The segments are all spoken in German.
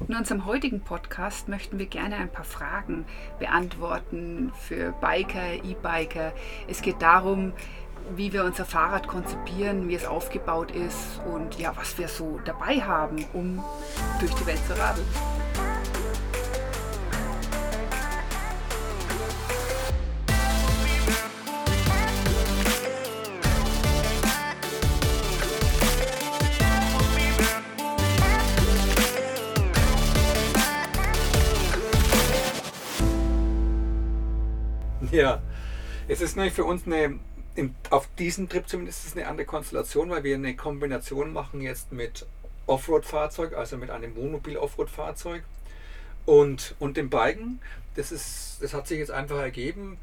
In unserem heutigen Podcast möchten wir gerne ein paar Fragen beantworten für Biker, E-Biker. Es geht darum, wie wir unser Fahrrad konzipieren, wie es aufgebaut ist und ja, was wir so dabei haben, um durch die Welt zu radeln. Es ist natürlich für uns eine, auf diesem Trip zumindest ist es eine andere Konstellation, weil wir eine Kombination machen jetzt mit Offroad-Fahrzeug, also mit einem Wohnmobil-Offroad-Fahrzeug und, und dem Biken. Das, ist, das hat sich jetzt einfach ergeben,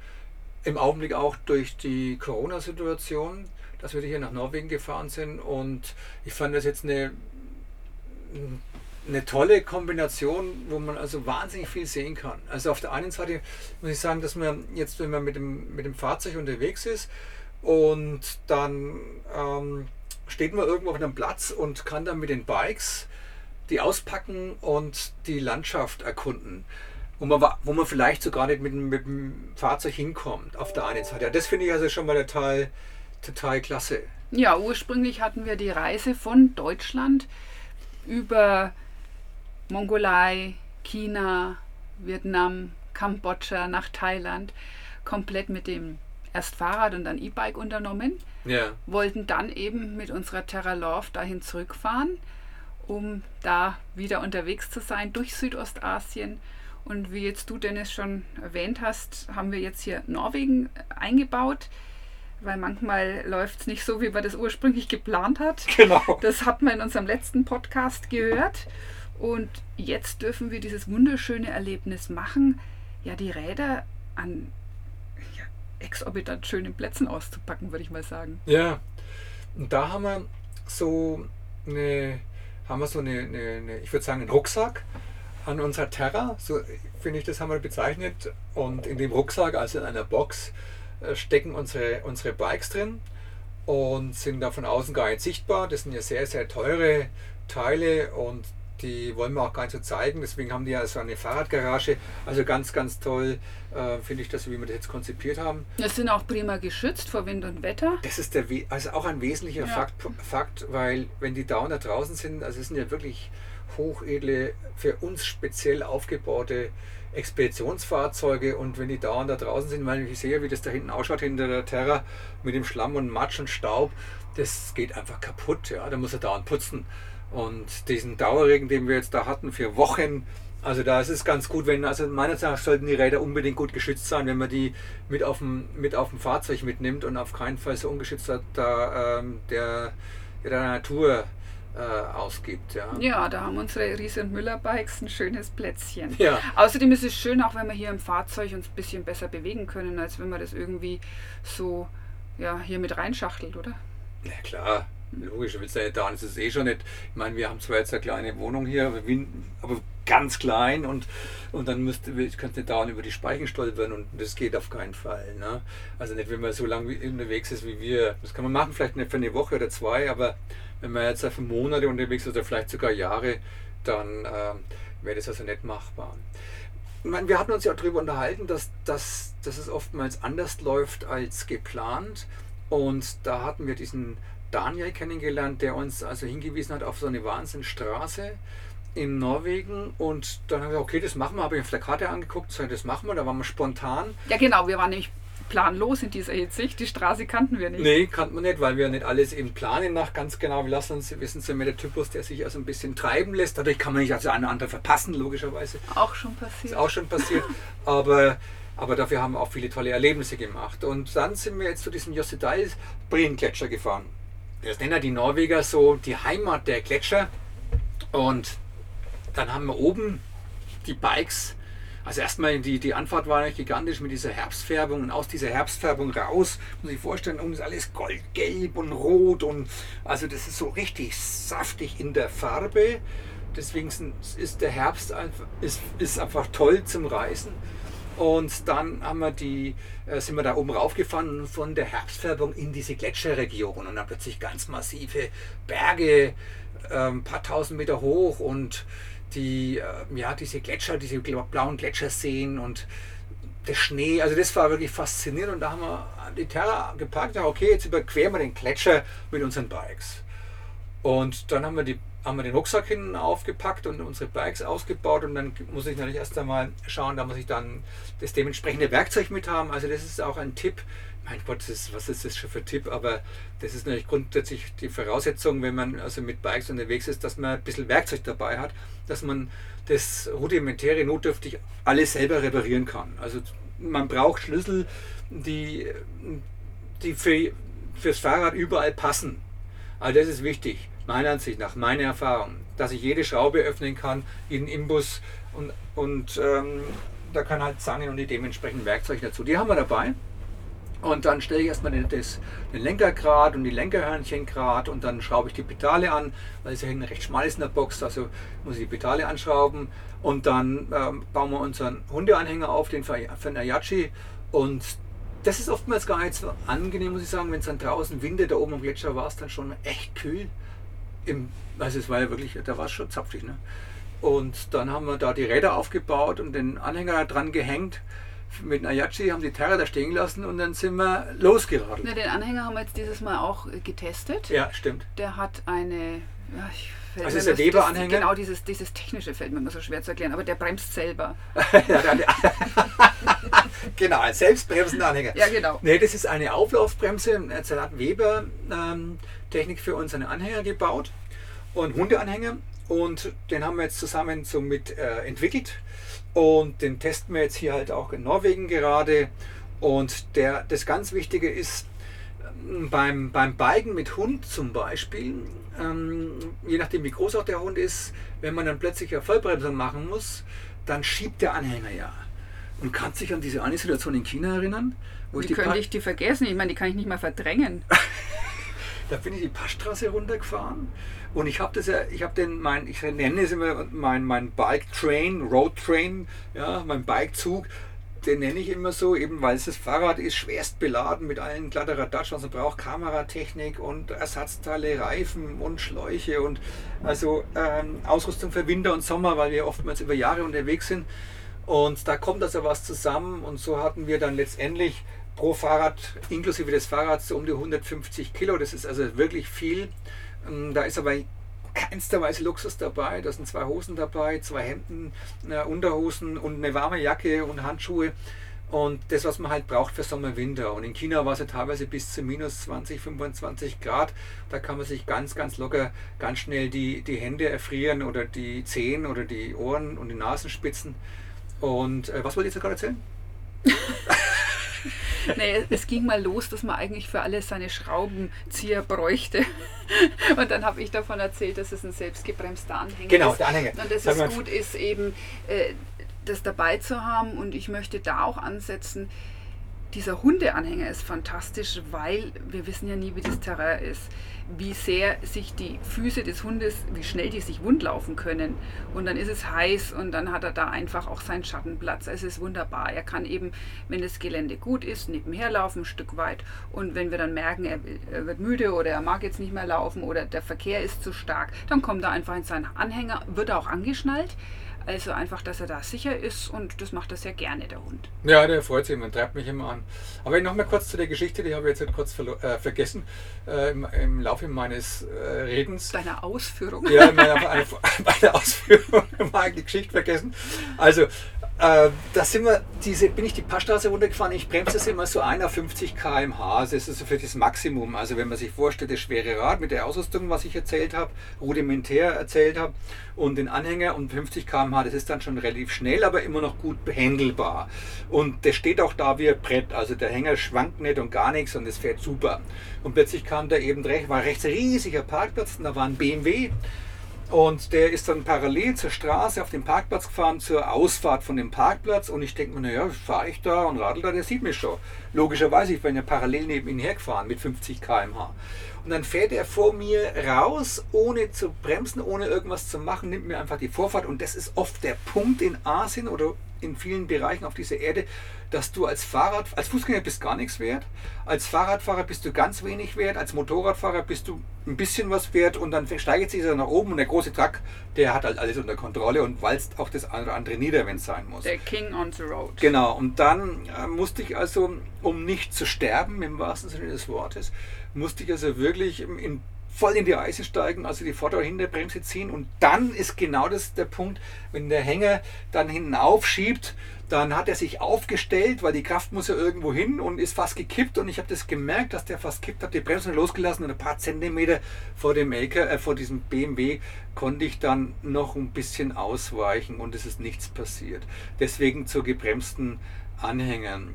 im Augenblick auch durch die Corona-Situation, dass wir hier nach Norwegen gefahren sind und ich fand das jetzt eine eine tolle Kombination, wo man also wahnsinnig viel sehen kann. Also auf der einen Seite muss ich sagen, dass man jetzt, wenn man mit dem, mit dem Fahrzeug unterwegs ist und dann ähm, steht man irgendwo auf einem Platz und kann dann mit den Bikes die auspacken und die Landschaft erkunden. Wo man, wo man vielleicht sogar nicht mit, mit dem Fahrzeug hinkommt, auf der einen Seite. Ja, das finde ich also schon mal total, total klasse. Ja, ursprünglich hatten wir die Reise von Deutschland über Mongolei, China, Vietnam, Kambodscha nach Thailand komplett mit dem erst Fahrrad und dann E-Bike unternommen. Ja. Wollten dann eben mit unserer Terra Love dahin zurückfahren, um da wieder unterwegs zu sein durch Südostasien. Und wie jetzt du, Dennis, schon erwähnt hast, haben wir jetzt hier Norwegen eingebaut, weil manchmal läuft es nicht so, wie man das ursprünglich geplant hat. Genau. Das hat man in unserem letzten Podcast gehört. Und jetzt dürfen wir dieses wunderschöne Erlebnis machen, ja, die Räder an ja, exorbitant schönen Plätzen auszupacken, würde ich mal sagen. Ja, und da haben wir so eine, haben wir so eine, eine, eine ich würde sagen, einen Rucksack an unserer Terra, so finde ich, das haben wir bezeichnet. Und in dem Rucksack, also in einer Box, äh, stecken unsere, unsere Bikes drin und sind da von außen gar nicht sichtbar. Das sind ja sehr, sehr teure Teile und die wollen wir auch gar nicht so zeigen. Deswegen haben die ja so eine Fahrradgarage. Also ganz, ganz toll äh, finde ich das, wie wir das jetzt konzipiert haben. Das sind auch prima geschützt vor Wind und Wetter. Das ist der, also auch ein wesentlicher ja. Fakt, Fakt, weil wenn die da draußen sind, also es sind ja wirklich hochedle, für uns speziell aufgebaute Expeditionsfahrzeuge und wenn die dauernd da draußen sind, weil ich sehe, wie das da hinten ausschaut hinter der Terra mit dem Schlamm und Matsch und Staub, das geht einfach kaputt. Ja, da muss er dauernd putzen. Und diesen Dauerregen, den wir jetzt da hatten für Wochen, also da ist es ganz gut, wenn, also meiner Meinung nach sollten die Räder unbedingt gut geschützt sein, wenn man die mit auf dem, mit auf dem Fahrzeug mitnimmt und auf keinen Fall so ungeschützt hat, da ähm, der, der Natur äh, ausgibt. Ja. ja, da haben unsere Riese und Müller Bikes ein schönes Plätzchen. Ja. Außerdem ist es schön, auch wenn wir hier im Fahrzeug uns ein bisschen besser bewegen können, als wenn man das irgendwie so ja, hier mit reinschachtelt, oder? Ja klar, Logisch, willst du ja da, das ist eh schon nicht. Ich meine, wir haben zwar jetzt eine kleine Wohnung hier, aber ganz klein und, und dann müsste, könnte nicht da über die Speichen stolpern und das geht auf keinen Fall. Ne? Also nicht, wenn man so lange unterwegs ist wie wir. Das kann man machen, vielleicht nicht für eine Woche oder zwei, aber wenn man jetzt für Monate unterwegs ist oder vielleicht sogar Jahre, dann ähm, wäre das also nicht machbar. Ich meine, wir hatten uns ja darüber unterhalten, dass, dass, dass es oftmals anders läuft als geplant. Und da hatten wir diesen Daniel kennengelernt, der uns also hingewiesen hat auf so eine Wahnsinnstraße in Norwegen und dann habe ich okay, das machen wir, habe ich auf der Karte angeguckt, das machen wir, da waren wir spontan. Ja genau, wir waren nämlich planlos in dieser Hinsicht, die Straße kannten wir nicht. Nee, kannten wir nicht, weil wir nicht alles eben planen nach ganz genau, wir lassen uns, wissen Sie, mit der Typus, der sich also ein bisschen treiben lässt, dadurch kann man nicht also eine andere verpassen, logischerweise. Auch schon passiert. Ist auch schon passiert, aber aber dafür haben wir auch viele tolle Erlebnisse gemacht. Und dann sind wir jetzt zu diesem Jossedal Breen-Gletscher gefahren das nennen ja die Norweger so die Heimat der Gletscher. Und dann haben wir oben die Bikes. Also erstmal die, die Anfahrt war gigantisch mit dieser Herbstfärbung und aus dieser Herbstfärbung raus, muss ich vorstellen, unten ist alles goldgelb und rot und also das ist so richtig saftig in der Farbe. Deswegen ist der Herbst einfach, ist, ist einfach toll zum Reisen. Und dann haben wir die, äh, sind wir da oben raufgefahren von der Herbstfärbung in diese Gletscherregion. Und dann plötzlich ganz massive Berge ein ähm, paar tausend Meter hoch und die, äh, ja, diese Gletscher, diese blauen Gletscherseen und der Schnee, also das war wirklich faszinierend. Und da haben wir die Terra geparkt, ja, okay, jetzt überqueren wir den Gletscher mit unseren Bikes. Und dann haben wir, die, haben wir den Rucksack hinten aufgepackt und unsere Bikes ausgebaut und dann muss ich natürlich erst einmal schauen, da muss ich dann das dementsprechende Werkzeug mit haben. Also das ist auch ein Tipp, mein Gott, ist, was ist das schon für ein Tipp? Aber das ist natürlich grundsätzlich die Voraussetzung, wenn man also mit Bikes unterwegs ist, dass man ein bisschen Werkzeug dabei hat, dass man das rudimentäre notdürftig alles selber reparieren kann. Also man braucht Schlüssel, die, die für, fürs Fahrrad überall passen. Also das ist wichtig, meiner Ansicht nach, meine Erfahrung, dass ich jede Schraube öffnen kann, jeden Imbus und, und ähm, da kann halt Zangen und die dementsprechenden Werkzeuge dazu. Die haben wir dabei. Und dann stelle ich erstmal den, das, den Lenkergrad und die Lenkerhörnchen grad und dann schraube ich die Pedale an, weil es ja hinten recht schmal ist in der Box, also muss ich die Pedale anschrauben. Und dann ähm, bauen wir unseren Hundeanhänger auf, den den Ayachi. Und das ist oftmals gar nicht so angenehm, muss ich sagen, wenn es dann draußen windet, da oben am Gletscher war es dann schon echt kühl. Im, also es war ja wirklich, da war es schon zapfig. Ne? Und dann haben wir da die Räder aufgebaut und den Anhänger dran gehängt mit Ayachi, haben die Terra da stehen gelassen und dann sind wir losgeradelt. Na, den Anhänger haben wir jetzt dieses Mal auch äh, getestet. Ja, stimmt. Der hat eine. Ja, ich also ist der Weber-Anhänger? Genau, dieses, dieses technische fällt mir immer so schwer zu erklären, aber der bremst selber. genau, ein selbstbremsender Anhänger. Ja, genau. Nee, das ist eine Auflaufbremse. Jetzt hat Weber ähm, Technik für unseren Anhänger gebaut und Hundeanhänger und den haben wir jetzt zusammen so mit äh, entwickelt und den testen wir jetzt hier halt auch in Norwegen gerade. Und der, das ganz Wichtige ist, ähm, beim, beim Biken mit Hund zum Beispiel, ähm, je nachdem wie groß auch der Hund ist, wenn man dann plötzlich eine Vollbremsung machen muss, dann schiebt der Anhänger ja. Und kannst dich an diese eine Situation in China erinnern? Wo wie ich die könnte ich die vergessen? Ich meine, die kann ich nicht mal verdrängen. da bin ich die Passstraße runtergefahren. Und ich habe das ja, ich habe den, mein, ich nenne es immer mein, mein Bike Train, Road Train, ja, mein Bikezug, den nenne ich immer so, eben weil es das Fahrrad ist schwerst beladen mit allen Kladderadatsch, man braucht, Kameratechnik und Ersatzteile, Reifen und Schläuche und also ähm, Ausrüstung für Winter und Sommer, weil wir oftmals über Jahre unterwegs sind. Und da kommt also was zusammen. Und so hatten wir dann letztendlich pro Fahrrad, inklusive des Fahrrads, um die 150 Kilo. Das ist also wirklich viel. Ähm, da ist aber keinster Weise Luxus dabei. Da sind zwei Hosen dabei, zwei Hemden, äh, Unterhosen und eine warme Jacke und Handschuhe. Und das, was man halt braucht für Sommer, Winter. Und in China war es ja teilweise bis zu minus 20, 25 Grad. Da kann man sich ganz, ganz locker, ganz schnell die, die Hände erfrieren oder die Zehen oder die Ohren und die Nasenspitzen. Und äh, was wollt ihr jetzt gerade erzählen? nee, es ging mal los, dass man eigentlich für alles seine Schraubenzieher bräuchte. Und dann habe ich davon erzählt, dass es ein selbstgebremster Anhänger genau, ist. der Anhänger. Und dass es gut ist, eben äh, das dabei zu haben. Und ich möchte da auch ansetzen, dieser Hundeanhänger ist fantastisch, weil wir wissen ja nie, wie das Terrain ist, wie sehr sich die Füße des Hundes, wie schnell die sich wundlaufen können. Und dann ist es heiß und dann hat er da einfach auch seinen Schattenplatz. Es ist wunderbar. Er kann eben, wenn das Gelände gut ist, nebenher laufen, ein Stück weit. Und wenn wir dann merken, er, wird müde oder er mag jetzt nicht mehr laufen oder der Verkehr ist zu stark, dann kommt er einfach in seinen Anhänger, wird auch angeschnallt. Also einfach, dass er da sicher ist und das macht er sehr gerne, der Hund. Ja, der freut sich und treibt mich immer an. Aber noch mal kurz zu der Geschichte, die habe ich jetzt kurz äh, vergessen äh, im, im, Laufe meines äh, Redens. Deiner Ausführung? Ja, in meiner, meiner Ausführung habe die Geschichte vergessen. Also, äh, da sind wir, diese, bin ich die Passstraße runtergefahren. Ich bremse es immer so 51 km/h. Das ist so für das Maximum. Also, wenn man sich vorstellt, das schwere Rad mit der Ausrüstung, was ich erzählt habe, rudimentär erzählt habe, und den Anhänger und 50 km/h, das ist dann schon relativ schnell, aber immer noch gut behandelbar. Und der steht auch da wie ein Brett. Also, der Hänger schwankt nicht und gar nichts und es fährt super. Und plötzlich kam da eben recht, war rechts ein riesiger Parkplatz und da war ein BMW. Und der ist dann parallel zur Straße auf den Parkplatz gefahren, zur Ausfahrt von dem Parkplatz. Und ich denke mir, naja, fahre ich da und radel da, der sieht mich schon. Logischerweise, ich bin ja parallel neben ihm hergefahren mit 50 km/h. Und dann fährt er vor mir raus, ohne zu bremsen, ohne irgendwas zu machen, nimmt mir einfach die Vorfahrt. Und das ist oft der Punkt in Asien oder in vielen Bereichen auf dieser Erde, dass du als Fahrrad, als Fußgänger bist gar nichts wert, als Fahrradfahrer bist du ganz wenig wert, als Motorradfahrer bist du ein bisschen was wert und dann steigert sich er nach oben und der große Truck, der hat halt alles unter Kontrolle und walzt auch das eine oder andere nieder, wenn es sein muss. Der King on the Road. Genau, und dann äh, musste ich also, um nicht zu sterben, im wahrsten Sinne des Wortes, musste ich also wirklich in voll in die Eise steigen, also die Vorder- und Hinterbremse ziehen und dann ist genau das der Punkt, wenn der Hänger dann hinten aufschiebt, dann hat er sich aufgestellt, weil die Kraft muss ja irgendwo hin und ist fast gekippt und ich habe das gemerkt, dass der fast kippt, habe die Bremse losgelassen und ein paar Zentimeter vor dem LKW, äh, vor diesem BMW konnte ich dann noch ein bisschen ausweichen und es ist nichts passiert. Deswegen zu gebremsten Anhängern.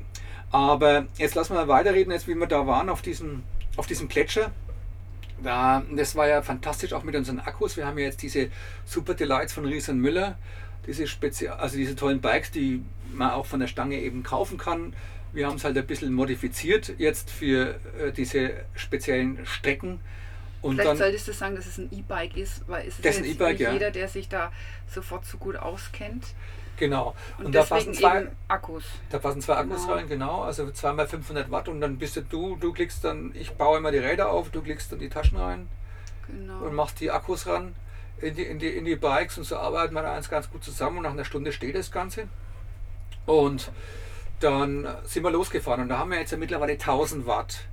Aber jetzt lassen wir mal weiterreden, jetzt wie wir da waren auf diesem, auf diesem Gletscher. Da, das war ja fantastisch auch mit unseren Akkus. Wir haben ja jetzt diese Super Delights von Ries und Müller, diese spezial, also diese tollen Bikes, die man auch von der Stange eben kaufen kann. Wir haben es halt ein bisschen modifiziert jetzt für äh, diese speziellen Strecken. Und Vielleicht dann, solltest du sagen, dass es ein E-Bike ist, weil es ist ein nicht ja. jeder, der sich da sofort so gut auskennt. Genau. Und, und da passen zwei Akkus. Da passen zwei Akkus genau. rein, genau. Also zweimal 500 Watt und dann bist du, du klickst dann, ich baue immer die Räder auf, du klickst dann die Taschen rein genau. und machst die Akkus ran in die, in die, in die Bikes und so arbeiten wir da eins ganz gut zusammen und nach einer Stunde steht das Ganze. Und dann sind wir losgefahren und da haben wir jetzt ja mittlerweile 1000 Watt.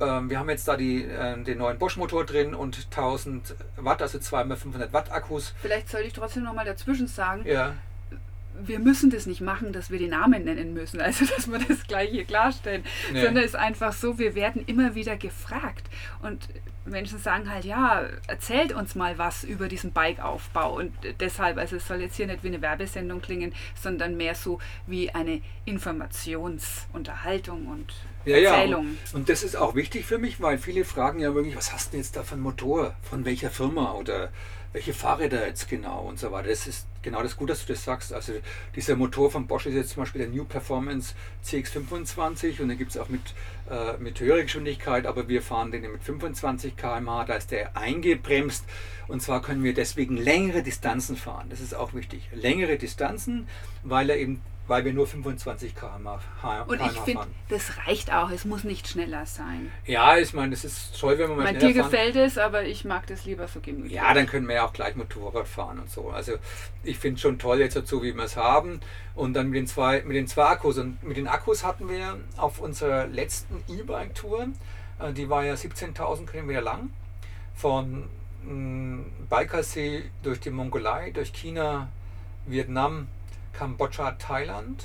Ähm, wir haben jetzt da die, äh, den neuen Bosch-Motor drin und 1000 Watt, also zweimal 500 Watt Akkus. Vielleicht sollte ich trotzdem noch mal dazwischen sagen. Ja wir müssen das nicht machen, dass wir die Namen nennen müssen, also dass wir das gleich hier klarstellen, nee. sondern es ist einfach so, wir werden immer wieder gefragt und Menschen sagen halt, ja, erzählt uns mal was über diesen Bikeaufbau und deshalb, also es soll jetzt hier nicht wie eine Werbesendung klingen, sondern mehr so wie eine Informationsunterhaltung und ja, Erzählung. Ja, und, das ist auch wichtig für mich, weil viele fragen ja wirklich, was hast du jetzt da für einen Motor, von welcher Firma oder welche Fahrräder jetzt genau und so weiter. Das ist genau das gut, dass du das sagst. Also dieser Motor von Bosch ist jetzt zum Beispiel der New Performance CX25 und den gibt es auch mit, äh, mit höherer Geschwindigkeit, aber wir fahren den mit 25 km/h, da ist der eingebremst und zwar können wir deswegen längere Distanzen fahren. Das ist auch wichtig. Längere Distanzen, weil er eben weil wir nur 25 km/h Und ich finde, das reicht auch. Es muss nicht schneller sein. Ja, ich meine, das ist toll, wenn man mal mein, schneller Dir gefällt es, aber ich mag das lieber so gemütlich. Ja, dann können wir ja auch gleich Motorrad fahren und so. Also ich finde es schon toll jetzt dazu, wie wir es haben. Und dann mit den, zwei, mit den zwei Akkus. Und mit den Akkus hatten wir auf unserer letzten E-Bike-Tour, äh, die war ja 17.000 Kilometer lang, von mm, Baikal-See durch die Mongolei, durch China, Vietnam, Kambodscha, Thailand.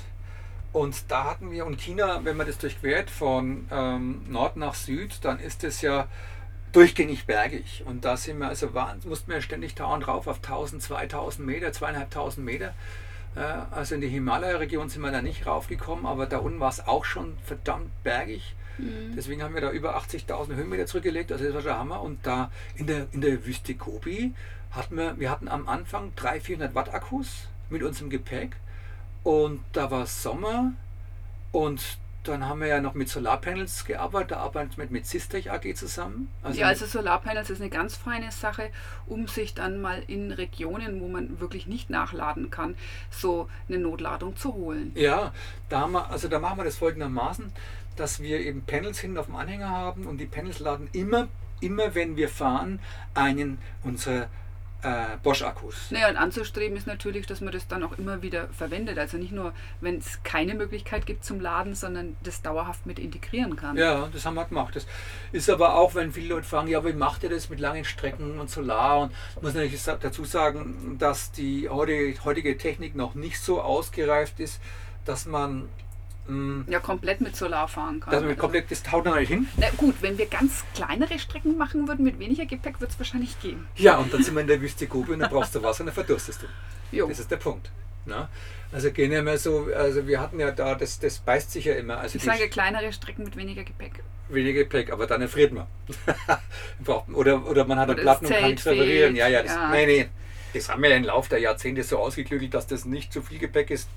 Und da hatten wir, und China, wenn man das durchquert von ähm, Nord nach Süd, dann ist es ja durchgängig bergig. Und da sind wir, also mussten wir ständig dauernd rauf auf 1000, 2000 Meter, zweieinhalbtausend Meter. Äh, also in die Himalaya-Region sind wir da nicht raufgekommen, aber da unten war es auch schon verdammt bergig. Mhm. Deswegen haben wir da über 80.000 Höhenmeter zurückgelegt, also das war der Hammer. Und da in der, in der Wüste Gobi hatten wir, wir hatten am Anfang 300, 400 Watt Akkus mit unserem Gepäck. Und da war Sommer und dann haben wir ja noch mit Solarpanels gearbeitet, da arbeiten wir mit Sistech AG zusammen. Also ja, also Solarpanels ist eine ganz feine Sache, um sich dann mal in Regionen, wo man wirklich nicht nachladen kann, so eine Notladung zu holen. Ja, da, haben wir, also da machen wir das folgendermaßen, dass wir eben Panels hinten auf dem Anhänger haben und die Panels laden immer, immer wenn wir fahren, einen unserer äh, Bosch-Akkus. Naja, und anzustreben ist natürlich, dass man das dann auch immer wieder verwendet. Also nicht nur, wenn es keine Möglichkeit gibt zum Laden, sondern das dauerhaft mit integrieren kann. Ja, das haben wir gemacht. Das ist aber auch, wenn viele Leute fragen, ja, wie macht ihr das mit langen Strecken und Solar? Und ich muss natürlich dazu sagen, dass die heutige Technik noch nicht so ausgereift ist, dass man Mm. Ja, komplett mit Solar fahren kann. Dass man komplett, das haut dann nicht hin? Na gut, wenn wir ganz kleinere Strecken machen würden mit weniger Gepäck, wird es wahrscheinlich gehen. Ja, und dann sind wir in der Wüste Gobi und dann brauchst du Wasser und dann verdurstest du. Jo. Das ist der Punkt. Na? Also gehen ja immer so, also wir hatten ja da, das, das beißt sich ja immer. Also ich sage kleinere Strecken mit weniger Gepäck. Weniger Gepäck, aber dann erfriert man. oder, oder man hat einen Platten und kann nichts reparieren. Ja, ja, das, ja. nee, nee. Das haben wir ja im Laufe der Jahrzehnte so ausgeklügelt, dass das nicht zu viel Gepäck ist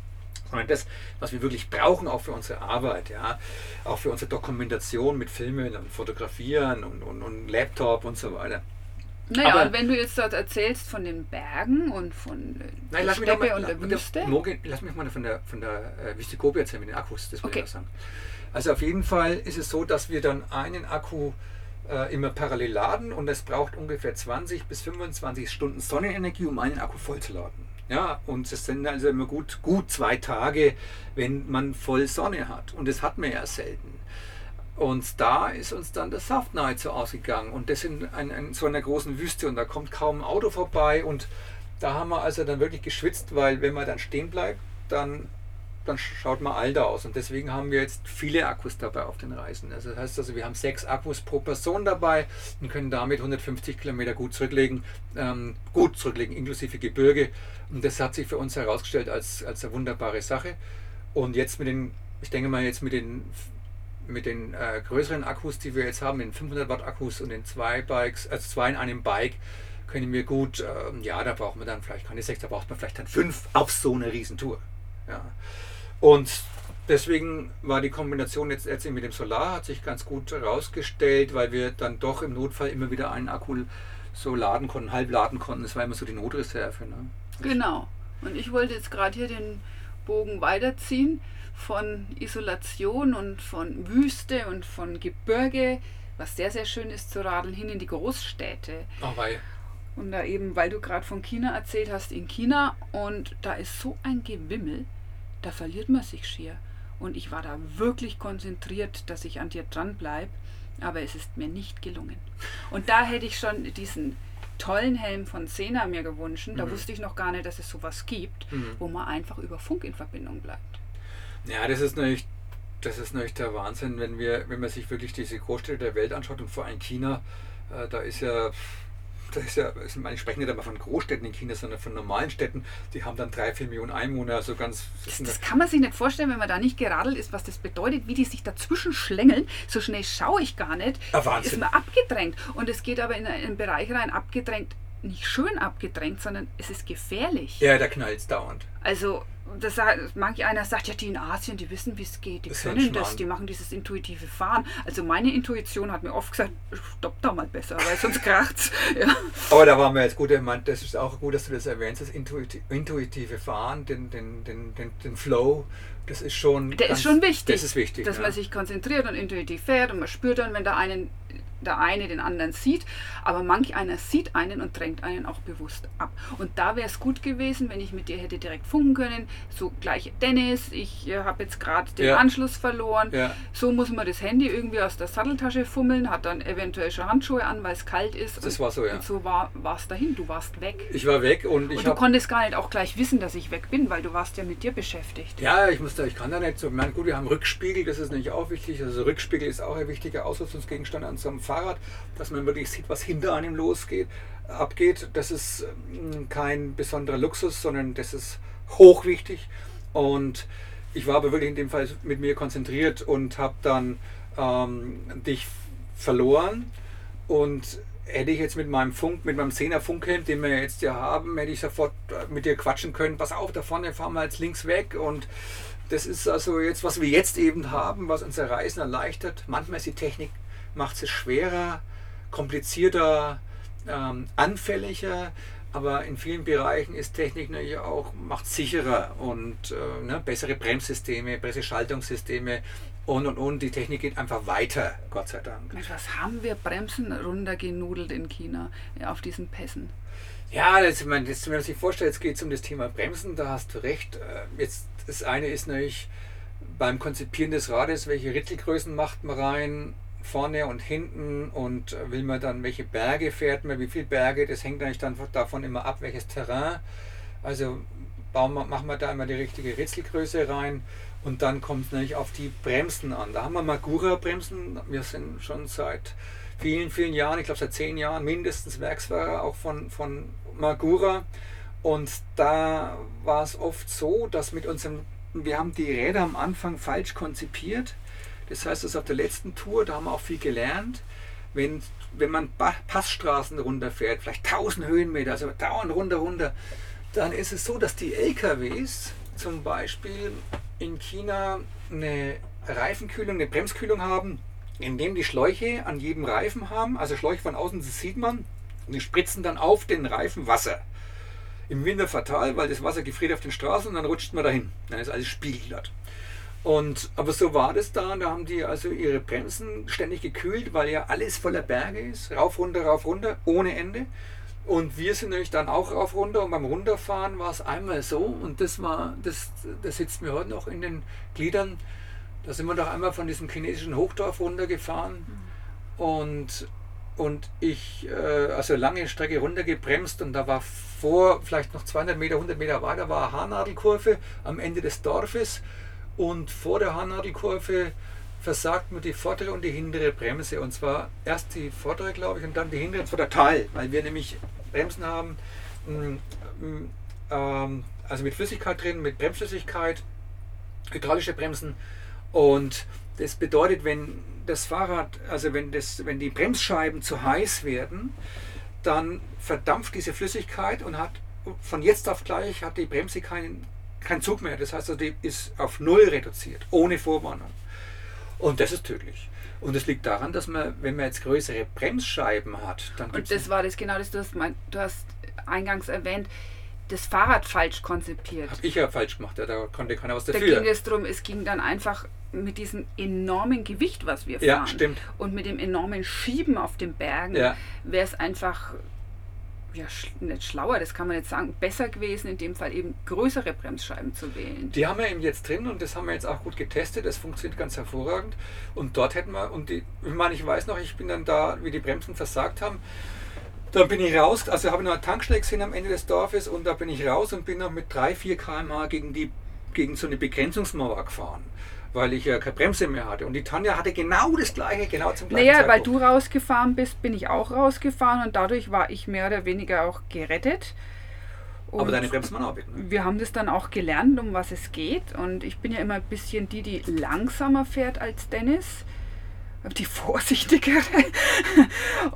sondern das, was wir wirklich brauchen, auch für unsere Arbeit, ja, auch für unsere Dokumentation mit Filmen und Fotografieren und, und, und Laptop und so weiter. Naja, Aber- und wenn du jetzt dort erzählst von den Bergen und von Nein, der lass mich, doch Steppe mal, und der mit der- Wüste. Morgen, lass mich mal von der, von der äh, Wüste Gobi erzählen mit den Akkus, das will Okay. ich sagen. Also auf jeden Fall ist es so, dass wir dann einen Akku äh, immer parallel laden und es braucht ungefähr 20 bis 25 Stunden Sonnenenergie, um einen Akku voll zu laden. Ja, und es sind also immer gut, gut zwei Tage, wenn man voll Sonne hat. Und das hat man ja selten. Und da ist uns dann der Saft nahezu ausgegangen. Und das in, ein, in so einer großen Wüste und da kommt kaum ein Auto vorbei. Und da haben wir also dann wirklich geschwitzt, weil wenn man dann stehen bleibt, dann, dann schaut man alt aus. Und deswegen haben wir jetzt viele Akkus dabei auf den Reisen. Also das heißt also, wir haben sechs Akkus pro Person dabei und können damit 150 Kilometer gut zurücklegen, ähm, gut zurücklegen, inklusive Gebirge. Und das hat sich für uns herausgestellt als, als eine wunderbare Sache. Und jetzt mit den, ich denke mal jetzt mit den mit den äh, größeren Akkus, die wir jetzt haben, den 500 Watt Akkus und den zwei Bikes, also zwei in einem Bike, können wir gut, ähm, ja, da braucht man dann vielleicht keine sechs, da braucht man vielleicht dann fünf auf so eine Riesentour. Ja. Und deswegen war die Kombination jetzt, jetzt mit dem Solar hat sich ganz gut herausgestellt, weil wir dann doch im Notfall immer wieder einen Akku so laden konnten, halb laden konnten. Das war immer so die Notreserve. Ne? Genau. Und ich wollte jetzt gerade hier den Bogen weiterziehen von Isolation und von Wüste und von Gebirge, was sehr, sehr schön ist zu radeln, hin in die Großstädte. Oh, weil Und da eben, weil du gerade von China erzählt hast, in China und da ist so ein Gewimmel, da verliert man sich schier. Und ich war da wirklich konzentriert, dass ich an dir dran bleibe, aber es ist mir nicht gelungen. Und da hätte ich schon diesen tollen Helm von Sena mir gewünscht. Da Mhm. wusste ich noch gar nicht, dass es sowas gibt, Mhm. wo man einfach über Funk in Verbindung bleibt. Ja, das ist natürlich, das ist natürlich der Wahnsinn, wenn wir, wenn man sich wirklich diese Großstädte der Welt anschaut und vor allem China, äh, da ist ja, da ist ja, ich meine, ich spreche nicht einmal von Großstädten in China, sondern von normalen Städten, die haben dann drei, vier Millionen Einwohner, also ganz. Das, das kann man sich nicht vorstellen, wenn man da nicht geradelt ist, was das bedeutet, wie die sich dazwischen schlängeln. So schnell schaue ich gar nicht. Ah, Wahnsinn. Ist man abgedrängt. Und es geht aber in einen Bereich rein, abgedrängt, nicht schön abgedrängt, sondern es ist gefährlich. ja, da knallt es dauernd. Also, das manch einer sagt, ja, die in Asien, die wissen, wie es geht, die Das können das, die machen dieses intuitive Fahren. Also meine Intuition hat mir oft gesagt, stopp da mal besser, weil sonst kracht's. Ja. Aber da waren wir jetzt gut, ich meine, das ist auch gut, dass du das erwähnst, das intuiti- intuitive Fahren, den, den, den, den, den Flow, das ist schon. Der ganz- ist schon wichtig, Das ist wichtig. dass ja. man sich konzentriert und intuitiv fährt und man spürt dann, wenn der, einen, der eine den anderen sieht. Aber manch einer sieht einen und drängt einen auch bewusst ab. Und da wäre es gut gewesen, wenn ich mit dir hätte direkt funken können. So gleich Dennis, ich äh, habe jetzt gerade den Ja. Anschluss verloren. Ja. So muss man das Handy irgendwie aus der Satteltasche fummeln, hat dann eventuell schon Handschuhe an, weil es kalt ist. Das und, war so, ja. Und so war es dahin, du warst weg. Ich war weg und ich und du konntest gar nicht auch gleich wissen, dass ich weg bin, weil du warst ja mit dir beschäftigt. Ja, ich musste, ich kann da nicht so. Ich meine, gut, wir haben Rückspiegel, das ist nämlich auch wichtig. Also Rückspiegel ist auch ein wichtiger Ausrüstungsgegenstand an so einem Fahrrad, dass man wirklich sieht, was hinter einem losgeht, abgeht. Das ist ähm, kein besonderer Luxus, sondern das ist hochwichtig. Und ich war aber wirklich in dem Fall mit mir konzentriert und habe dann ähm, dich verloren. Und hätte ich jetzt mit meinem Funk, mit meinem 10er Funkhelm, den wir jetzt ja haben, hätte ich sofort äh, mit dir quatschen können. Pass auf, da vorne fahren wir jetzt links weg. Und das ist also jetzt, was wir jetzt eben haben, was unser Reisen erleichtert. Manchmal ist die Technik, macht es schwerer, komplizierter, ähm, anfälliger. Aber in vielen Bereichen ist Technik natürlich auch macht sicherer und äh, ne, bessere Bremssysteme, bessere Schaltungssysteme und und und. Die Technik geht einfach weiter, Gott sei Dank. Mensch, was haben wir Bremsen runtergenudelt in China ja, auf diesen Pässen? Ja, das, ich meine, das, wenn man sich vorstellt, jetzt geht es um das Thema Bremsen, da hast du recht. Äh, Jetzt, das eine ist natürlich beim Konzipieren des Rades, welche Ritzelgrößen macht man rein, vorne und hinten und will man dann, welche Berge fährt man, wie viele Berge, das hängt eigentlich dann davon immer ab, welches Terrain. Also bauen machen wir da immer die richtige Ritzelgröße rein und dann kommt es natürlich auf die Bremsen an. Da haben wir Magura-Bremsen, wir sind schon seit vielen, vielen Jahren, ich glaube seit zehn Jahren mindestens Werksfahrer auch von, von Magura. Und da war es oft so, dass mit unserem, wir haben die Räder am Anfang falsch konzipiert. Das heißt, dass auf der letzten Tour, da haben wir auch viel gelernt, wenn, wenn man Passstraßen runterfährt, vielleicht 1000 Höhenmeter, also dauernd runter, runter, dann ist es so, dass die LKWs zum Beispiel in China eine Reifenkühlung, eine Bremskühlung haben, indem die Schläuche an jedem Reifen haben, also Schläuche von außen, das sieht man, Und die spritzen dann auf den Reifen Wasser. Im Winter fatal, weil das Wasser gefriert auf den Straßen und dann rutscht man dahin. Dann ist alles spiegelglatt. Und, aber so war das da. Da haben die also ihre Bremsen ständig gekühlt, weil ja alles voller Berge ist. Rauf, runter, rauf, runter, ohne Ende. Und wir sind natürlich dann auch rauf, runter. Und beim Runterfahren war es einmal so. Und das war, das, das sitzt mir heute noch in den Gliedern. Da sind wir doch einmal von diesem chinesischen Hochdorf runtergefahren. Und und ich, äh, also lange Strecke runtergebremst und da war vor, vielleicht noch 200 Meter, 100 Meter weiter, war eine Haarnadelkurve am Ende des Dorfes und vor der Haarnadelkurve versagt mir die vordere und die hintere Bremse. Und zwar erst die vordere, glaube ich, und dann die hintere, und zwar der Teil, weil wir nämlich Bremsen haben, mh, mh, ähm, also mit Flüssigkeit drin, mit Bremsflüssigkeit, hydraulische Bremsen. Und das bedeutet, wenn das Fahrrad, also wenn, das, wenn die Bremsscheiben zu heiß werden, dann verdampft diese Flüssigkeit und hat von jetzt auf gleich hat die Bremse keinen, keinen Zug mehr. Das heißt, also die ist auf Null reduziert, ohne Vorwarnung. Und das ist tödlich. Und das liegt daran, dass man, wenn man jetzt größere Bremsscheiben hat, dann Und das war das genau das, du hast, mein, du hast eingangs erwähnt, das Fahrrad falsch konzipiert. Habe ich ja falsch gemacht, ja, da konnte keiner was Da dafür. ging es darum, es ging dann einfach mit diesem enormen Gewicht, was wir fahren. Ja, stimmt. Und mit dem enormen Schieben auf den Bergen Ja. wäre es einfach, ja, nicht schlauer, das kann man jetzt sagen, besser gewesen, in dem Fall eben größere Bremsscheiben zu wählen. Die haben wir eben jetzt drin und das haben wir jetzt auch gut getestet. Das funktioniert ganz hervorragend. Und dort hätten wir, und die, ich meine, ich weiß noch, ich bin dann da, wie die Bremsen versagt haben. Dann bin ich raus, also habe ich noch eine Tankstelle gesehen am Ende des Dorfes und da bin ich raus und bin noch mit 3, 4 km/h gegen, gegen so eine Begrenzungsmauer gefahren, weil ich ja keine Bremse mehr hatte. Und die Tanja hatte genau das gleiche, genau zum gleichen Naja, weil Zeitpunkt. du rausgefahren bist, bin ich auch rausgefahren und dadurch war ich mehr oder weniger auch gerettet. Aber Und deine Bremsen waren auch mit. Ne? wir haben das dann auch gelernt, um was es geht. Und ich bin ja immer ein bisschen die, die langsamer fährt als Dennis. Die vorsichtigere.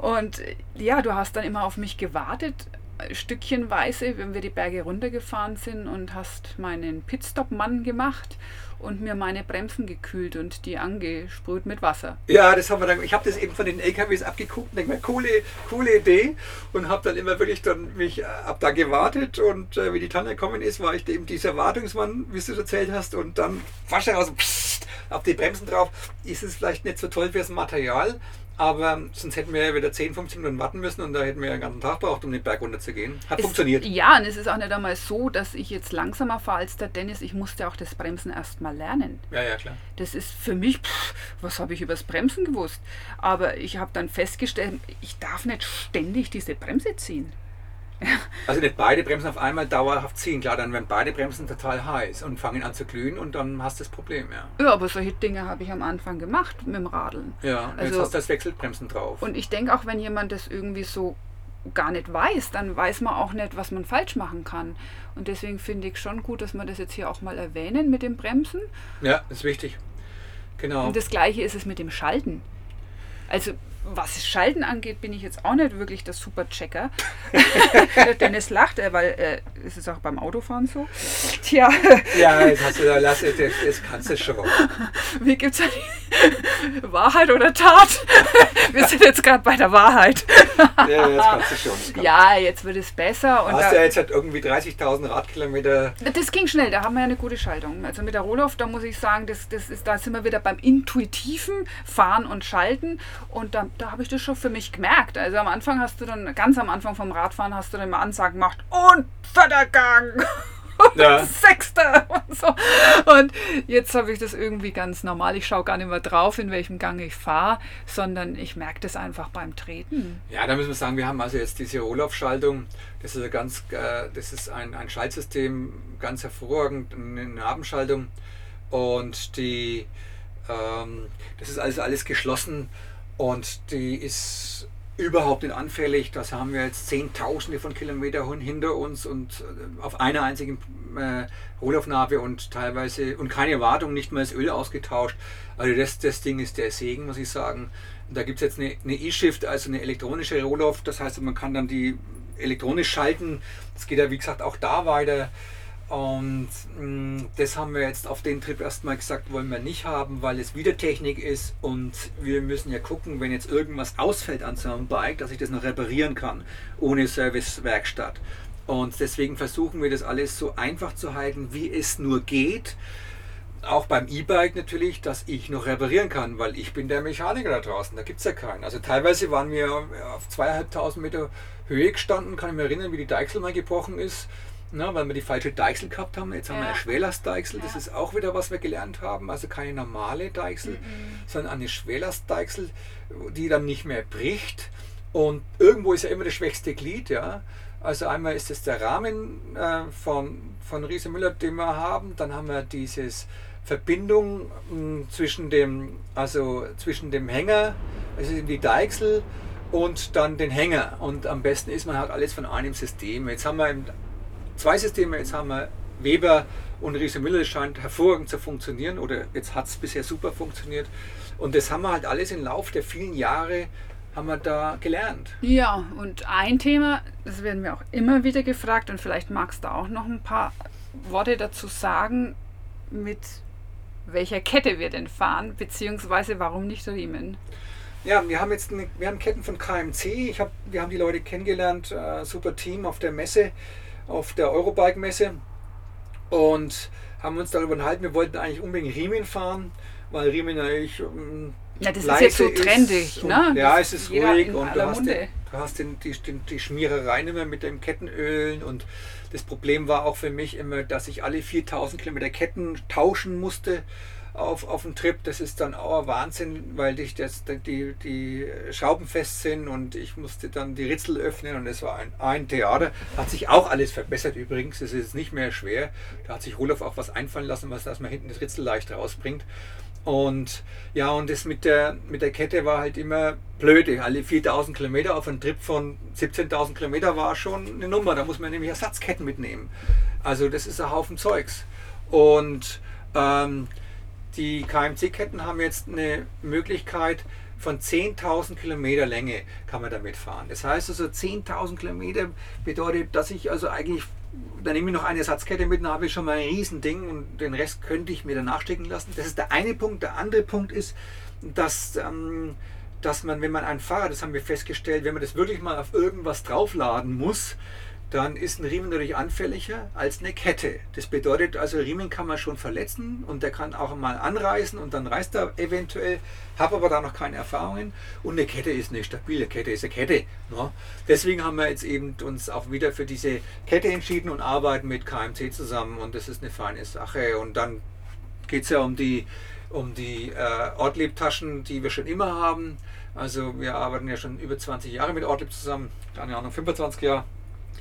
Und ja, du hast dann immer auf mich gewartet, stückchenweise, wenn wir die Berge runtergefahren sind und hast meinen Pitstop-Mann gemacht und mir meine Bremsen gekühlt und die angesprüht mit Wasser. Ja, das haben wir dann. Ich habe das eben von den LKWs abgeguckt und denke mir, coole, coole Idee. Und habe dann immer wirklich dann mich äh, ab da gewartet und äh, wie die Tanne gekommen ist, war ich eben dieser Wartungsmann, wie du es erzählt hast, und dann Wasche raus, pssst, auf die Bremsen drauf. Ist es vielleicht nicht so toll fürs Material, aber sonst hätten wir ja wieder 10, 15 Minuten warten müssen und da hätten wir ja einen ganzen Tag braucht, um den Berg runter zu gehen. Hat Es- funktioniert. Ja, und es ist auch nicht einmal so, dass ich jetzt langsamer fahre als der Dennis. Ich musste auch das Bremsen erst mal lernen. Ja, ja, klar. Das ist für mich, pff, was habe ich übers Bremsen gewusst? Aber ich habe dann festgestellt, ich darf nicht ständig diese Bremse ziehen. Also nicht beide Bremsen auf einmal dauerhaft ziehen. Klar, dann werden beide Bremsen total heiß und fangen an zu glühen und dann hast du das Problem, ja. Ja, aber solche Dinge habe ich am Anfang gemacht mit dem Radeln. Ja, und jetzt Also- hast du das Wechselbremsen drauf. Und ich denke auch, wenn jemand das irgendwie so gar nicht weiß, dann weiß man auch nicht, was man falsch machen kann. Und deswegen finde ich schon gut, dass wir das jetzt hier auch mal erwähnen mit dem Bremsen. ja, ist wichtig. Genau. Und das gleiche ist es mit dem Schalten. Also was das Schalten angeht, bin ich jetzt auch nicht wirklich der Superchecker. Dennis lacht, äh, weil äh, es ist auch beim Autofahren so. Tja, Ja, jetzt hast du da, lass, jetzt, jetzt kannst du schon. wie gibt es Wahrheit oder Tat? Wir sind jetzt gerade bei der Wahrheit. Ja, jetzt kannst du schon. Ja, jetzt wird es besser. Und Du hast da, ja jetzt halt irgendwie 30.000 Radkilometer. das ging schnell, da haben wir ja eine gute Schaltung. Also mit der Rohloff, da muss ich sagen, das, das ist, da sind wir wieder beim intuitiven Fahren und Schalten. Und da, da habe ich das schon für mich gemerkt. Also am Anfang hast du dann, ganz am Anfang vom Radfahren hast du dann mal Ansagen gemacht und Fördergang. Ja. Sechster und so. Und jetzt habe ich das irgendwie ganz normal. Ich schaue gar nicht mehr drauf, in welchem Gang ich fahre, sondern ich merke das einfach beim Treten. Ja, da müssen wir sagen, wir haben also jetzt diese Rohloff-Schaltung. Das ist, ganz, äh, das ist ein, ein Schaltsystem, ganz hervorragend, eine Nabenschaltung. Und die, ähm, das ist also alles geschlossen und die ist überhaupt nicht anfällig. Das haben wir jetzt Zehntausende von Kilometern hinter uns und äh, auf einer einzigen äh, Rohlaufnahme und teilweise und keine Wartung, nicht mal das Öl ausgetauscht. Also das, das Ding ist der Segen, muss ich sagen. Da gibt es jetzt eine E-Shift, also eine elektronische Rohloff. Das heißt, man kann dann die elektronisch schalten. Das geht ja wie gesagt auch da weiter. Und mh, mm, das haben wir jetzt auf den Trip erstmal gesagt, wollen wir nicht haben, weil es wieder Technik ist und wir müssen ja gucken, wenn jetzt irgendwas ausfällt an so einem Bike, dass ich das noch reparieren kann, ohne Servicewerkstatt. Und deswegen versuchen wir das alles so einfach zu halten, wie es nur geht. Auch beim E-Bike natürlich, dass ich noch reparieren kann, weil ich bin der Mechaniker da draußen, da gibt es ja keinen. Also teilweise waren wir auf zweieinhalbtausend Meter Höhe gestanden, kann ich mich erinnern, wie die Deichsel mal gebrochen ist na, weil wir die falsche Deichsel gehabt haben. Jetzt haben ja. wir eine Schwerlastdeichsel. Das ist auch wieder, was wir gelernt haben. Also keine normale Deichsel, mhm. sondern eine Schwerlastdeichsel, die dann nicht mehr bricht. Und irgendwo ist ja immer das schwächste Glied. Ja. Also einmal ist es der Rahmen äh, von, von Riese Müller, den wir haben. Dann haben wir dieses Verbindung mh, hm, zwischen dem, also zwischen dem Hänger, also die Deichsel und dann den Hänger. Und am besten ist, man hat alles von einem System. Jetzt haben wir zwei Systeme. Jetzt haben wir Weber und Riese Müller. Das scheint hervorragend zu funktionieren oder jetzt hat es bisher super funktioniert. Und das haben wir halt alles im Laufe der vielen Jahre haben wir da gelernt. Ja, und ein Thema, das werden wir auch immer wieder gefragt und vielleicht magst du auch noch ein paar Worte dazu sagen, mit welcher Kette wir denn fahren, beziehungsweise warum nicht Riemen? Ja, wir haben jetzt eine, wir haben Ketten von KMC. Ich hab, wir haben die Leute kennengelernt, äh, super Team auf der Messe auf der Eurobike-Messe und haben uns darüber unterhalten, wir wollten eigentlich unbedingt Riemen fahren, weil Riemen natürlich ähm, ja, das ist jetzt so trendig, ne? Ja, es ist ruhig und du hast, den, du hast den, die, die, die Schmierereien immer mit den Kettenölen und das Problem war auch für mich immer, dass ich alle 4000 Kilometer Ketten tauschen musste auf, auf dem Trip. Das ist dann auch Wahnsinn, weil dich das, die, die Schrauben fest sind und ich musste dann die Ritzel öffnen und es war ein, ein Theater. Hat sich auch alles verbessert übrigens. Es ist nicht mehr schwer. Da hat sich Roloff auch was einfallen lassen, was dass man hinten das Ritzel leicht rausbringt. Und ja, und das mit der, mit der Kette war halt immer blöde. Alle 4000 Kilometer auf einen Trip von 17.000 Kilometer war schon eine Nummer. Da muss man nämlich Ersatzketten mitnehmen. Also das ist ein Haufen Zeugs. Und ähm, die KMC-Ketten haben jetzt eine Möglichkeit von 10.000 Kilometer Länge kann man damit fahren. Das heißt also 10.000 Kilometer bedeutet, dass ich also eigentlich, da nehme ich noch eine Ersatzkette mit, dann habe ich schon mal ein Riesending und den Rest könnte ich mir danach stecken lassen. Das ist der eine Punkt. Der andere Punkt ist, dass, ähm, dass man, wenn man ein Fahrrad, das haben wir festgestellt, wenn man das wirklich mal auf irgendwas draufladen muss, dann ist ein Riemen natürlich anfälliger als eine Kette. Das bedeutet also, Riemen kann man schon verletzen und der kann auch mal anreißen und dann reißt er eventuell, habe aber da noch keine Erfahrungen und eine Kette ist eine stabile Kette, ist eine Kette. Ne? Deswegen haben wir jetzt eben uns auch wieder für diese Kette entschieden und arbeiten mit KMC zusammen und das ist eine feine Sache und dann geht es ja um die, um die äh, Ortlieb-Taschen, die wir schon immer haben. Also wir arbeiten ja schon über 20 Jahre mit Ortlieb zusammen, keine Ahnung, 25 Jahre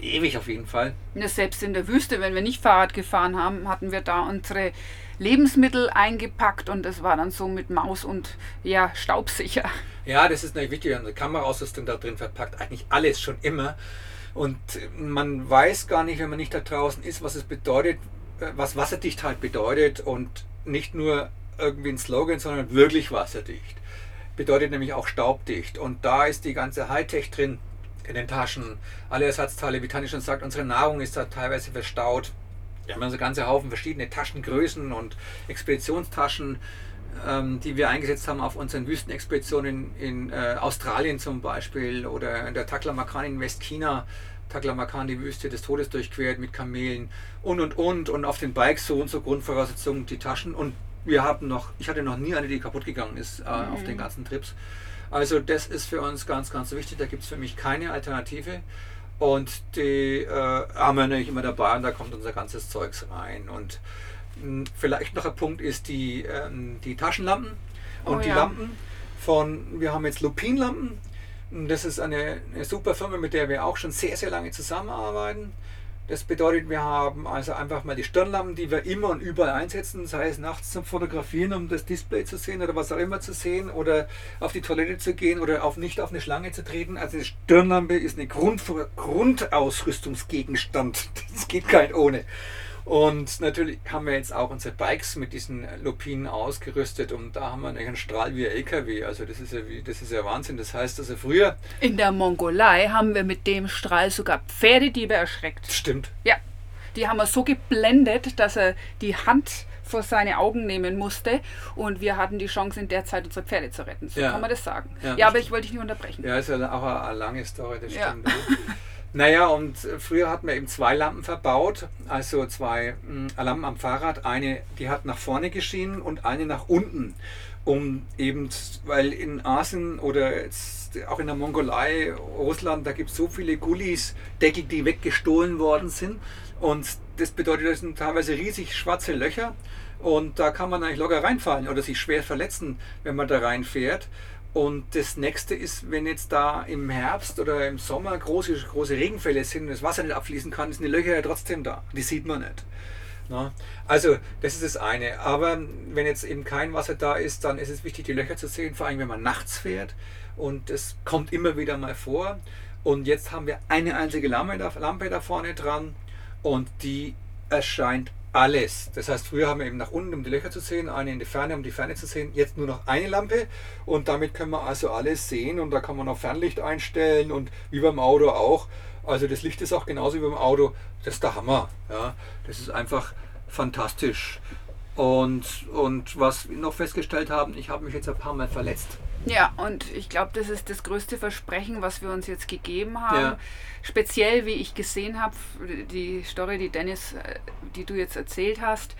ewig auf jeden Fall. Ja, selbst in der Wüste, wenn wir nicht Fahrrad gefahren haben, hatten wir da unsere Lebensmittel eingepackt und es war dann so mit Maus und ja, staubsicher. Ja, das ist natürlich wichtig. Unsere Kameraausrüstung da drin verpackt, eigentlich alles schon immer. Und man weiß gar nicht, wenn man nicht da draußen ist, was es bedeutet, was Wasserdichtheit bedeutet und nicht nur irgendwie ein Slogan, sondern wirklich wasserdicht. Bedeutet nämlich auch staubdicht. Und da ist die ganze Hightech drin in den Taschen, alle Ersatzteile, wie Tanni schon sagt, unsere Nahrung ist da teilweise verstaut. Wir haben also ganze Haufen verschiedene Taschengrößen und Expeditionstaschen, ähm, die wir eingesetzt haben auf unseren Wüstenexpeditionen in äh, Australien zum Beispiel oder in der Taklamakan in Westchina. Taklamakan die Wüste des Todes durchquert mit Kamelen und und und und auf den Bikes so und so Grundvoraussetzungen die Taschen und wir haben noch, ich hatte noch nie eine, die kaputt gegangen ist äh, mhm. auf den ganzen Trips. Also das ist für uns ganz, ganz wichtig. Da gibt es für mich keine Alternative. Und die äh, haben wir natürlich immer dabei und da kommt unser ganzes Zeugs rein. Und mh, hm, vielleicht noch ein Punkt ist die, ähm, die Taschenlampen und oh, die ja. Lampen von, wir haben jetzt Lupinlampen. Das ist eine, eine super Firma, mit der wir auch schon sehr, sehr lange zusammenarbeiten. Das bedeutet, wir haben also einfach mal die Stirnlampen, die wir immer und überall einsetzen, sei es nachts zum Fotografieren, um das Display zu sehen oder was auch immer zu sehen oder auf die Toilette zu gehen oder auf, nicht auf eine Schlange zu treten. Also die Stirnlampe ist eine Grund, Grundausrüstungsgegenstand. Das geht kein ohne. Und natürlich haben wir jetzt auch unsere Bikes mit diesen Lupinen ausgerüstet und da haben wir einen Strahl wie ein LKW. Also das ist ja, wie, das ist ja Wahnsinn. Das heißt, also früher. In der Mongolei haben wir mit dem Strahl sogar Pferdediebe erschreckt. Stimmt. Ja. die haben wir so geblendet, dass er die Hand vor seine Augen nehmen musste und wir hatten die Chance in der Zeit unsere Pferde zu retten. So Ja. kann man das sagen. Ja, Ja, aber ich wollte dich nicht unterbrechen. Ja, ist ja auch eine, eine lange Story, das Ja. stimmt. Naja, und früher hatten wir eben zwei Lampen verbaut, also zwei mh, Lampen am Fahrrad. Eine, die hat nach vorne geschienen und eine nach unten. Um eben, weil in Asien oder jetzt auch in der Mongolei, Russland, da gibt es so viele Gullis, Deckel, die weggestohlen worden sind. Und das bedeutet, das sind teilweise riesig schwarze Löcher. Und da kann man eigentlich locker reinfallen oder sich schwer verletzen, wenn man da reinfährt. Und das nächste ist, wenn jetzt da im Herbst oder im Sommer große, große Regenfälle sind und das Wasser nicht abfließen kann, sind die Löcher ja trotzdem da. Die sieht man nicht. Na? Also, das ist das eine. Aber wenn jetzt eben kein Wasser da ist, dann ist es wichtig, die Löcher zu sehen, vor allem wenn man nachts fährt. Und das kommt immer wieder mal vor. Und jetzt haben wir eine einzige Lampe da, Lampe da vorne dran und die erscheint alles. Das heißt, früher haben wir eben nach unten, um die Löcher zu sehen, eine in die Ferne, um die Ferne zu sehen. Jetzt nur noch eine Lampe und damit können wir also alles sehen und da kann man auch Fernlicht einstellen und wie beim Auto auch. Also das Licht ist auch genauso wie beim Auto. Das ist der Hammer. Ja, das ist einfach fantastisch. Und, und was wir noch festgestellt haben, ich habe mich jetzt ein paar Mal verletzt. Ja, und ich glaube, das ist das größte Versprechen, was wir uns jetzt gegeben haben. Ja. Speziell, wie ich gesehen habe, die Story, die Dennis, äh, die du jetzt erzählt hast,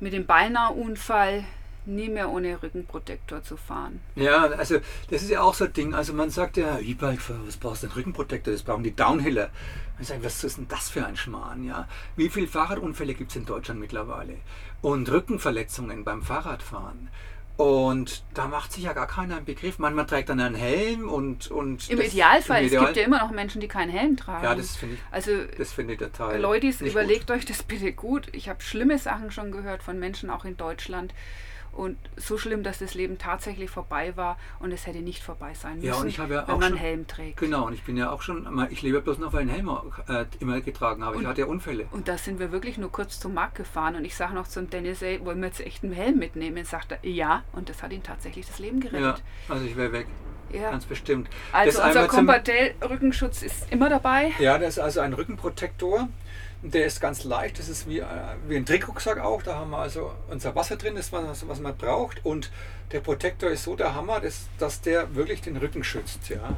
mit dem Beinahe-Unfall nie mehr ohne Rückenprotektor zu fahren. Ja, also das ist ja auch so ein Ding. Also man sagt ja, E-Bike-Fahrer, was brauchst du denn Rückenprotektor? Das brauchen die Downhiller. Ich sage, was ist denn das für ein Schmarrn? Ja? Wie viele Fahrradunfälle gibt es in Deutschland mittlerweile? Und Rückenverletzungen beim Fahrradfahren. Und da macht sich ja gar keiner einen Begriff. Manchmal trägt dann einen Helm und. und Im das- Idealfall, im es Ideal- gibt ja immer noch Menschen, die keinen Helm tragen. Ja, das finde ich, also das finde ich total. Leute, überlegt euch das bitte gut. Ich habe schlimme Sachen schon gehört von Menschen auch in Deutschland. Und so schlimm, dass das Leben tatsächlich vorbei war und es hätte nicht vorbei sein müssen, Ja, und ich habe ja wenn auch man schon- einen Helm trägt. Genau, und ich bin ja auch schon, ich lebe bloß noch, weil ich einen Helm äh, immer getragen habe. Ich Und- hatte ja Unfälle. Und da sind wir wirklich nur kurz zum Markt gefahren und ich sage noch zum Dennis, ey, wollen wir jetzt echt einen Helm mitnehmen? Sagt er, ja. Und das hat ihm tatsächlich das Leben Ja, gerettet. also ich wäre weg. Ja. Ganz bestimmt. Also Das unser Compartel-Rückenschutz ist immer dabei. Ja, das ist also ein Rückenprotektor. Der ist ganz leicht. Das ist wie, äh, wie ein Trickrucksack auch. Da haben wir also unser Wasser drin, das was, was man braucht. Und der Protektor ist so der Hammer, dass, dass der wirklich den Rücken schützt. Ja.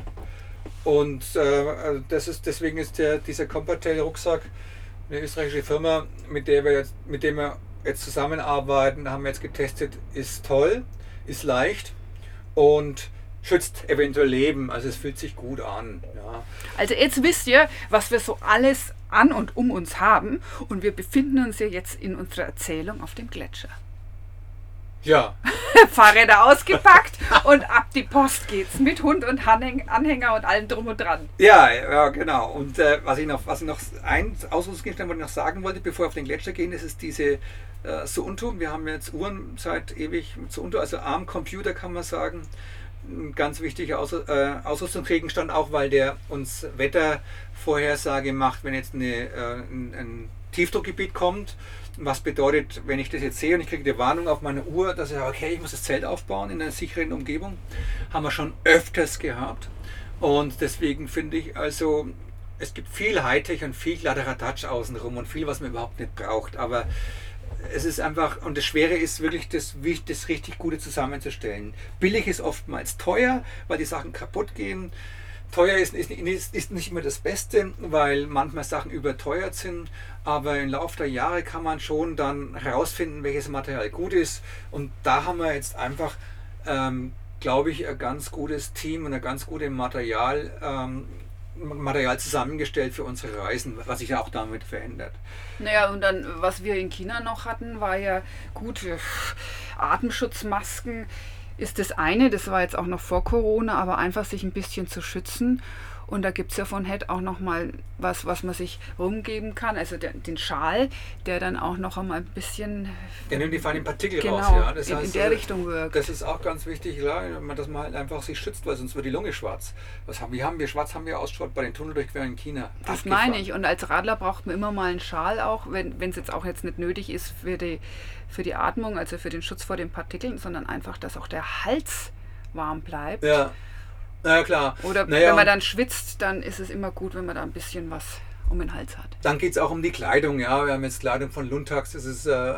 Und äh, also das ist, deswegen ist der, dieser Compatel-Rucksack eine österreichische Firma, mit der wir jetzt, mit dem wir jetzt zusammenarbeiten, haben wir jetzt getestet, ist toll, ist leicht und schützt eventuell Leben. Also es fühlt sich gut an. Ja. Also jetzt wisst ihr, was wir so alles an und um uns haben. Und wir befinden uns ja jetzt in unserer Erzählung auf dem Gletscher. ja, Fahrräder ausgepackt und ab die Post geht's mit Hund und Anhäng Anhänger und allem drum und dran. Ja, ja, genau. Und äh, was ich noch, was ich noch ein Ausrüstungsgegenstand, was ich noch sagen wollte, bevor wir auf den Gletscher gehen, ist diese äh, Suunto. Wir haben jetzt Uhren seit ewig Suunto, also Armcomputer kann man sagen. Ein ganz wichtiger Aus, äh, Ausrüstungsgegenstand, auch weil der uns Wettervorhersage macht, wenn jetzt eine, äh, ein, ein Tiefdruckgebiet kommt. Was bedeutet, wenn ich das jetzt sehe und ich kriege die Warnung auf meine Uhr, dass ich okay, ich muss das Zelt aufbauen in einer sicheren Umgebung, haben wir schon öfters gehabt. Und deswegen finde ich also, es gibt viel Hightech und viel Kladderadatsch außenrum und viel, was man überhaupt nicht braucht. Aber es ist einfach, und das Schwere ist wirklich, das, das richtig Gute zusammenzustellen. Billig ist oftmals teuer, weil die Sachen kaputt gehen. Teuer ist, ist, ist, ist nicht immer das Beste, weil manchmal Sachen überteuert sind. Aber im Laufe der Jahre kann man schon dann herausfinden, welches Material gut ist. Und da haben wir jetzt einfach, ähm, glaube ich, ein ganz gutes Team und ein ganz gutes Material, ähm, Material zusammengestellt für unsere Reisen, was sich auch damit verändert. Naja, und dann, was wir in China noch hatten, war ja gut, äh, Atemschutzmasken ist das eine, das war jetzt auch noch vor Corona, aber einfach sich ein bisschen zu schützen. Und da gibt es ja von Head auch nochmal was, was man sich rumgeben kann. Also der, den Schal, der dann auch noch einmal ein bisschen Der nimmt die feinen Partikel genau, raus, ja. Das in, in heißt, der äh, Richtung wirkt. Das ist auch ganz wichtig, klar, dass man halt einfach sich schützt, weil sonst wird die Lunge schwarz. Was haben, wie haben wir schwarz haben wir ausgeschaut bei den Tunneldurchquerungen in China? Das Abgefahren. meine ich. Und als Radler braucht man immer mal einen Schal auch, wenn es jetzt auch jetzt nicht nötig ist für die, für die Atmung, also für den Schutz vor den Partikeln, sondern einfach, dass auch der Hals warm bleibt. Ja, na ja, klar. Oder Naja, wenn man dann schwitzt, dann ist es immer gut, wenn man da ein bisschen was um den Hals hat. Dann geht es auch um die Kleidung. Ja, wir haben jetzt Kleidung von Luntax. Das ist äh,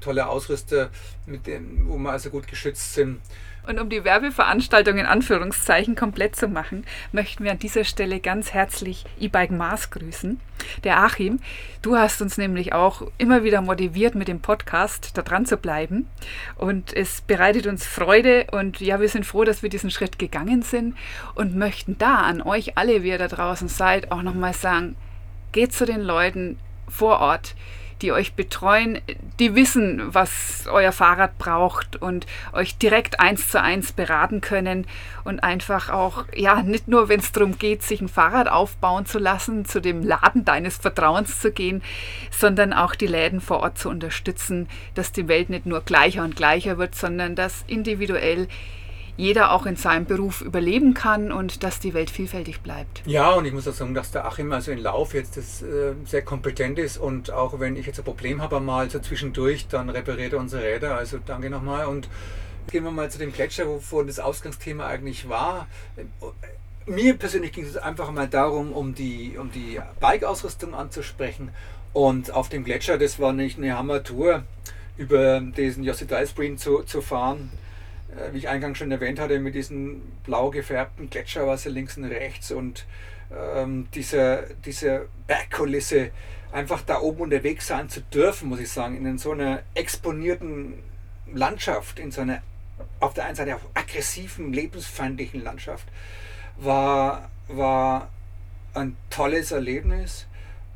tolle Ausrüster, mit dem, wo wir also gut geschützt sind. Und um die Werbeveranstaltung in Anführungszeichen komplett zu machen, möchten wir an dieser Stelle ganz herzlich E-Bike Mars grüßen. Der Achim, du hast uns nämlich auch immer wieder motiviert, mit dem Podcast da dran zu bleiben. Und es bereitet uns Freude und ja, wir sind froh, dass wir diesen Schritt gegangen sind und möchten da an euch alle, wie ihr da draußen seid, auch nochmal sagen, geht zu den Leuten vor Ort die euch betreuen, die wissen, was euer Fahrrad braucht und euch direkt eins zu eins beraten können und einfach auch, ja, nicht nur, wenn es darum geht, sich ein Fahrrad aufbauen zu lassen, zu dem Laden deines Vertrauens zu gehen, sondern auch die Läden vor Ort zu unterstützen, dass die Welt nicht nur gleicher und gleicher wird, sondern dass individuell jeder auch in seinem Beruf überleben kann und dass die Welt vielfältig bleibt. Ja, und ich muss auch sagen, dass der Achim also in Lauf jetzt das, äh, sehr kompetent ist und auch wenn ich jetzt ein Problem habe mal so zwischendurch, dann repariert er unsere Räder. Also danke nochmal und gehen wir mal zu dem Gletscher, wovon das Ausgangsthema eigentlich war. Mir persönlich ging es einfach mal darum, um die, um die Bike-Ausrüstung anzusprechen. Und auf dem Gletscher, das war nicht eine Hammer-Tour, über diesen Jossi Sprint zu, zu fahren wie ich eingangs schon erwähnt hatte, mit diesem blau gefärbten Gletscherwasser links und rechts und ähm, dieser, diese Bergkulisse, einfach da oben unterwegs sein zu dürfen, muss ich sagen, in so einer exponierten Landschaft, in so einer auf der einen Seite auch aggressiven, lebensfeindlichen Landschaft, war, war ein tolles Erlebnis.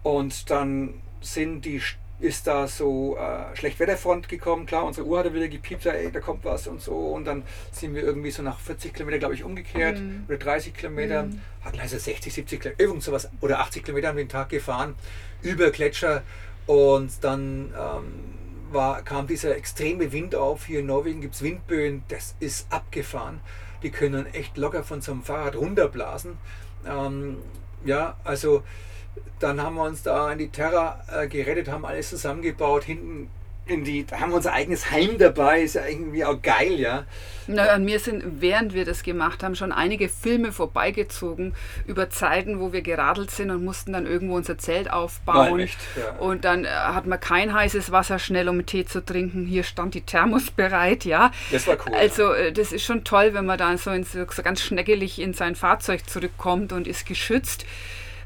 Und dann sind die ist da so äh, Schlechtwetterfront gekommen. Klar, unsere Uhr hatte wieder gepiept, ey, da kommt was und so. Und dann sind wir irgendwie so nach 40 Kilometer, glaube ich, umgekehrt mhm. oder 30 Kilometer, mhm. hatten also 60, 70 Kilometer, irgend sowas oder 80 Kilometer an den Tag gefahren über Gletscher. Und dann ähm, war, kam dieser extreme Wind auf. Hier in Norwegen gibt es Windböen, das ist abgefahren. Die können echt locker von so einem Fahrrad runterblasen. Ähm, ja, also dann haben wir uns da in die Terra äh, gerettet, haben alles zusammengebaut, hinten in die, da haben wir unser eigenes Heim dabei, ist ja irgendwie auch geil, ja. Na, an mir sind, während wir das gemacht haben, schon einige Filme vorbeigezogen über Zeiten, wo wir geradelt sind und mussten dann irgendwo unser Zelt aufbauen. Nein, echt, ja. Und dann äh, hat man kein heißes Wasser schnell, um Tee zu trinken. Hier stand die Thermos bereit, ja. Das war cool. Also äh, das ist schon toll, wenn man dann so, in, so ganz schneckelig in sein Fahrzeug zurückkommt und ist geschützt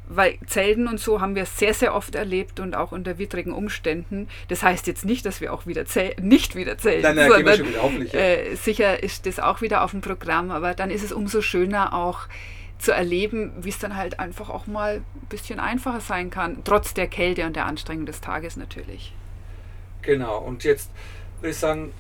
weil Zelten und so haben wir sehr, sehr oft erlebt und auch unter widrigen Umständen. Das heißt jetzt nicht, dass wir auch wieder nicht wieder zelten, nein, nein, sondern schon wieder auf, ja. äh, sicher ist das auch wieder auf dem Programm, aber dann ist es umso schöner auch zu erleben, wie es dann halt einfach auch mal ein bisschen einfacher sein kann, trotz der Kälte und der Anstrengung des Tages natürlich. Genau, und jetzt würde ich sagen,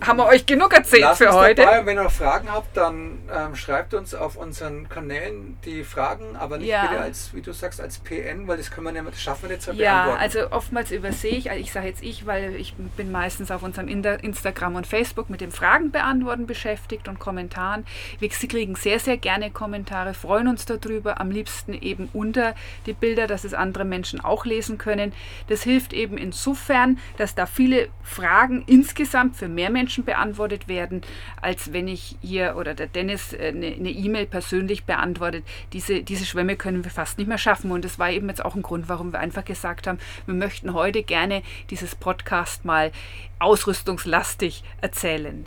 haben wir euch genug erzählt Lasst für heute. Dabei. Wenn ihr noch Fragen habt, dann ähm, schreibt uns auf unseren Kanälen die Fragen, aber nicht ja. bitte als, wie du sagst, als PN, weil das können wir nicht, das schaffen wir nicht zu ja, also oftmals übersehe ich, also ich sage jetzt ich, weil ich bin meistens auf unserem Instagram und Facebook mit dem Fragen beantworten beschäftigt und Kommentaren. Wir kriegen sehr, sehr gerne Kommentare, freuen uns darüber, am liebsten eben unter die Bilder, dass es andere Menschen auch lesen können. Das hilft eben insofern, dass da viele Fragen insgesamt für mehr Menschen Menschen beantwortet werden, als wenn ich hier oder der Dennis äh, eine E-Mail persönlich beantwortet. Diese, diese Schwämme können wir fast nicht mehr schaffen. Und das war eben jetzt auch ein Grund, warum wir einfach gesagt haben, wir möchten heute gerne dieses Podcast mal ausrüstungslastig erzählen.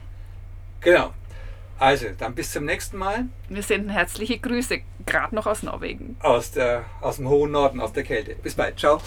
Genau. Also, dann bis zum nächsten Mal. Wir senden herzliche Grüße, gerade noch aus Norwegen. Aus, der, aus dem hohen Norden, aus der Kälte. Bis bald. Ciao.